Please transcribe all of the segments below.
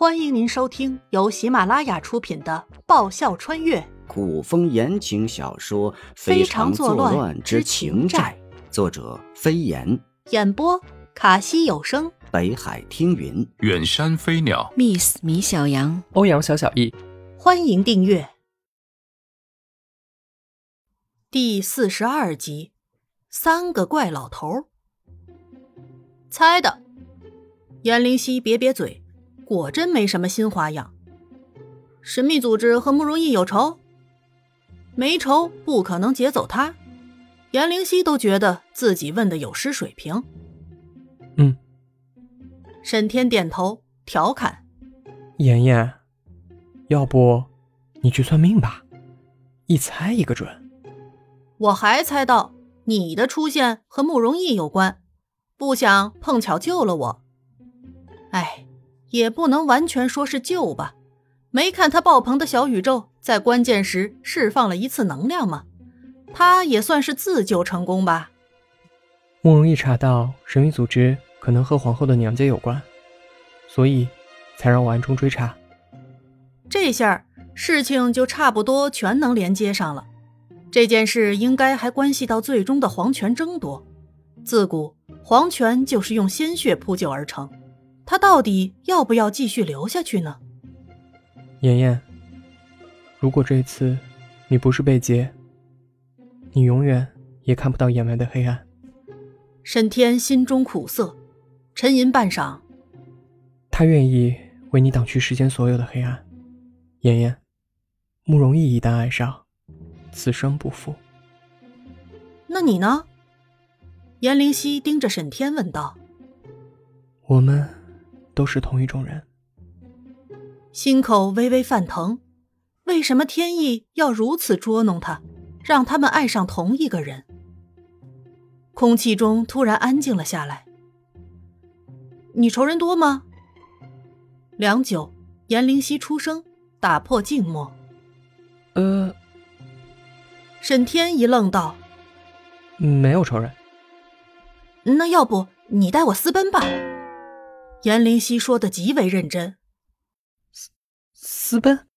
欢迎您收听由喜马拉雅出品的《爆笑穿越。古风言情小说《非常作乱之情债》，作者飞檐，演播卡西有声，北海听云，远山飞鸟，Miss 米小羊，欧阳小小易。欢迎订阅。第四十二集。三个怪老头，猜的。颜灵犀瘪瘪嘴。果真没什么新花样。神秘组织和慕容易有仇，没仇不可能劫走他。颜灵犀都觉得自己问的有失水平。嗯。沈天点头调侃：“妍妍，要不你去算命吧，一猜一个准。”我还猜到你的出现和慕容易有关，不想碰巧救了我。哎。也不能完全说是救吧，没看他爆棚的小宇宙在关键时释放了一次能量吗？他也算是自救成功吧。慕容易查到神秘组织可能和皇后的娘家有关，所以才让我暗中追查。这下事情就差不多全能连接上了。这件事应该还关系到最终的皇权争夺。自古皇权就是用鲜血铺就而成。他到底要不要继续留下去呢？妍妍，如果这次你不是被劫，你永远也看不到眼外的黑暗。沈天心中苦涩，沉吟半晌。他愿意为你挡去世间所有的黑暗。妍妍，慕容易一旦爱上，此生不负。那你呢？颜灵犀盯着沈天问道。我们。都是同一种人，心口微微泛疼。为什么天意要如此捉弄他，让他们爱上同一个人？空气中突然安静了下来。你仇人多吗？良久，颜灵犀出声，打破静默。呃，沈天一愣，道：“没有仇人。那要不你带我私奔吧？”颜灵犀说的极为认真。私私奔？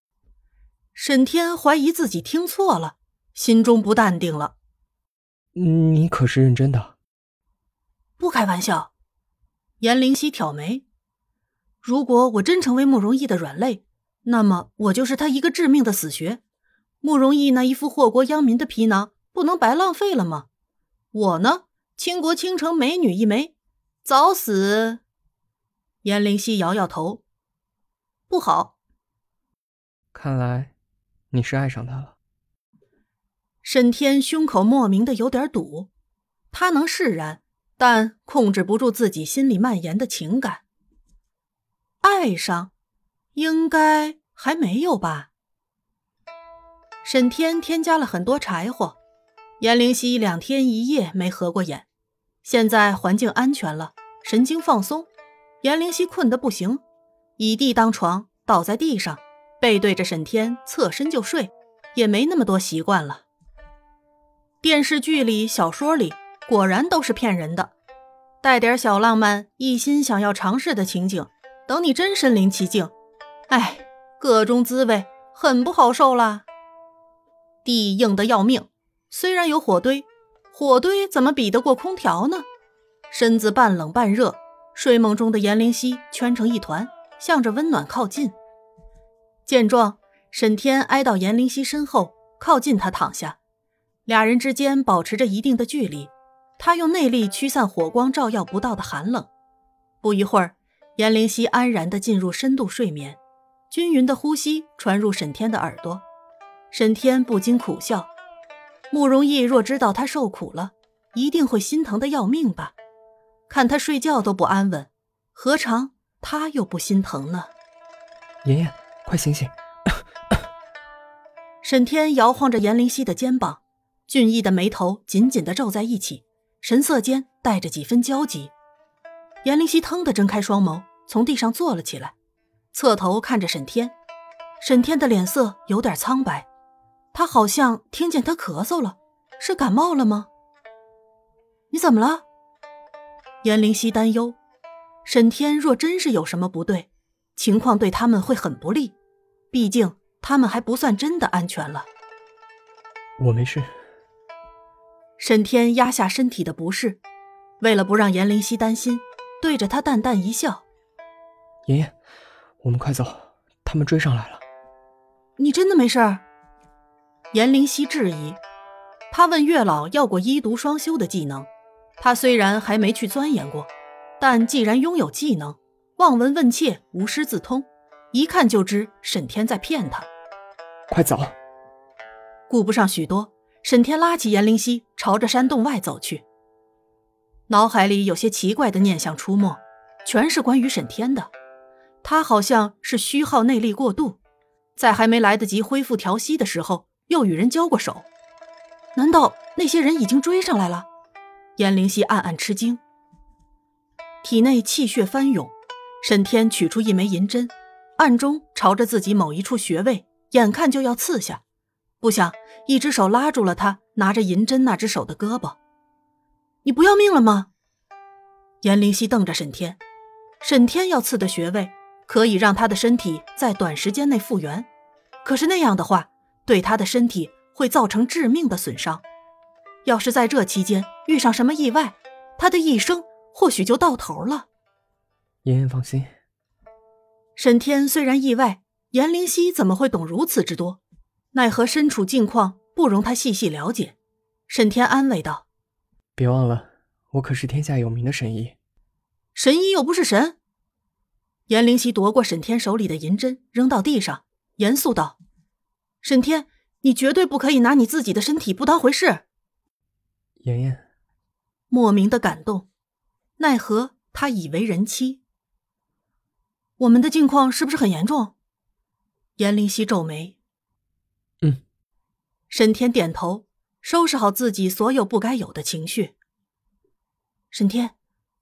沈天怀疑自己听错了，心中不淡定了。你可是认真的？不开玩笑。严灵犀挑眉。如果我真成为慕容逸的软肋，那么我就是他一个致命的死穴。慕容逸那一副祸国殃民的皮囊，不能白浪费了吗？我呢，倾国倾城美女一枚，早死。颜灵犀摇摇头，不好。看来你是爱上他了。沈天胸口莫名的有点堵，他能释然，但控制不住自己心里蔓延的情感。爱上，应该还没有吧？沈天添加了很多柴火，严灵犀两天一夜没合过眼，现在环境安全了，神经放松。颜灵犀困得不行，以地当床，倒在地上，背对着沈天，侧身就睡，也没那么多习惯了。电视剧里、小说里，果然都是骗人的，带点小浪漫，一心想要尝试的情景，等你真身临其境，哎，各种滋味很不好受啦。地硬得要命，虽然有火堆，火堆怎么比得过空调呢？身子半冷半热。睡梦中的颜灵犀圈成一团，向着温暖靠近。见状，沈天挨到颜灵犀身后，靠近他躺下，俩人之间保持着一定的距离。他用内力驱散火光照耀不到的寒冷。不一会儿，颜灵犀安然地进入深度睡眠，均匀的呼吸传入沈天的耳朵。沈天不禁苦笑：慕容逸若知道他受苦了，一定会心疼的要命吧。看他睡觉都不安稳，何尝他又不心疼呢？妍妍，快醒醒！沈天摇晃着严灵犀的肩膀，俊逸的眉头紧紧的皱在一起，神色间带着几分焦急。严灵犀腾地睁开双眸，从地上坐了起来，侧头看着沈天。沈天的脸色有点苍白，他好像听见他咳嗽了，是感冒了吗？你怎么了？颜灵犀担忧，沈天若真是有什么不对，情况对他们会很不利，毕竟他们还不算真的安全了。我没事。沈天压下身体的不适，为了不让颜灵溪担心，对着他淡淡一笑：“妍妍，我们快走，他们追上来了。”你真的没事？颜灵溪质疑。他问月老要过医毒双修的技能，他虽然还没去钻研过，但既然拥有技能，望闻问切，无师自通，一看就知沈天在骗他。快走！顾不上许多。沈天拉起严灵溪，朝着山洞外走去。脑海里有些奇怪的念想出没，全是关于沈天的。他好像是虚耗内力过度，在还没来得及恢复调息的时候，又与人交过手。难道那些人已经追上来了？颜灵溪暗暗吃惊，体内气血翻涌。沈天取出一枚银针，暗中朝着自己某一处穴位，眼看就要刺下。不想，一只手拉住了他拿着银针那只手的胳膊。你不要命了吗？颜灵溪瞪着沈天。沈天要刺的穴位可以让他的身体在短时间内复原，可是那样的话，对他的身体会造成致命的损伤。要是在这期间遇上什么意外，他的一生或许就到头了。妍妍放心。沈天虽然意外，颜灵溪怎么会懂如此之多？奈何身处境况，不容他细细了解。沈天安慰道：“别忘了，我可是天下有名的神医。神医又不是神。”颜灵溪夺过沈天手里的银针，扔到地上，严肃道：“沈天，你绝对不可以拿你自己的身体不当回事。”妍妍莫名的感动，奈何他已为人妻。我们的境况是不是很严重？严灵溪皱眉。嗯，沈天点头，收拾好自己所有不该有的情绪。沈天，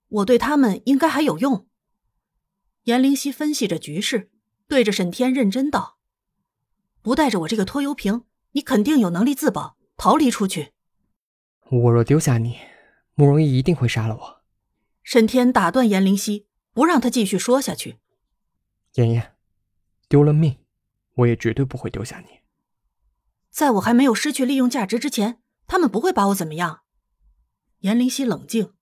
我对他们应该还有用。严灵溪分析着局势，对着沈天认真道：“不带着我这个拖油瓶，你肯定有能力自保，逃离出去。我若丢下你，慕容易一定会杀了我。”沈天打断颜灵溪，不让他继续说下去。妍妍，丢了命，我也绝对不会丢下你。在我还没有失去利用价值之前，他们不会把我怎么样。颜灵溪冷静。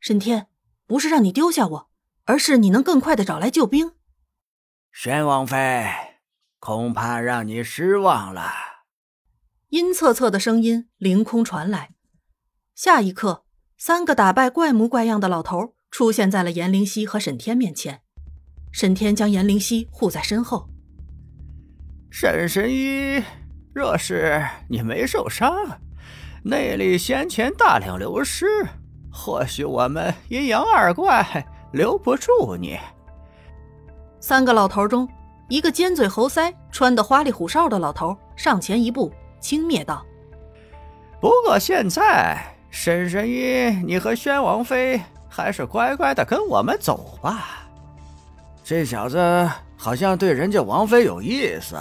沈天，不是让你丢下我，而是你能更快的找来救兵。宣王妃，恐怕让你失望了。阴恻恻的声音凌空传来。下一刻，三个打败怪模怪样的老头出现在了严灵溪和沈天面前。沈天将严灵溪护在身后。沈神医。若是你没受伤，内力先前大量流失，或许我们阴阳二怪留不住你。三个老头中，一个尖嘴猴腮、穿得花里胡哨的老头上前一步，轻蔑道：“不过现在，沈神医，你和宣王妃还是乖乖的跟我们走吧。这小子好像对人家王妃有意思。”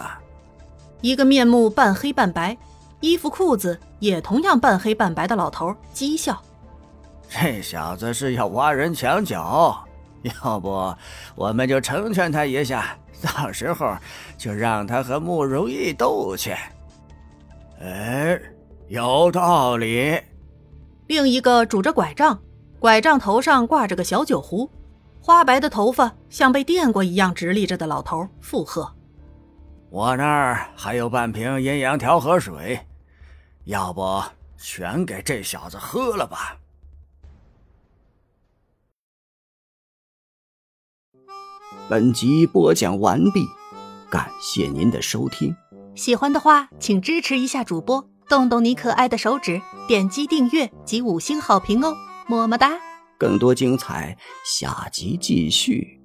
一个面目半黑半白，衣服裤子也同样半黑半白的老头讥笑：“这小子是要挖人墙角，要不我们就成全他一下，到时候就让他和慕容易斗去。”哎，有道理。另一个拄着拐杖，拐杖头上挂着个小酒壶，花白的头发像被电过一样直立着的老头附和。我那儿还有半瓶阴阳调和水，要不全给这小子喝了吧。本集播讲完毕，感谢您的收听。喜欢的话，请支持一下主播，动动你可爱的手指，点击订阅及五星好评哦，么么哒！更多精彩，下集继续。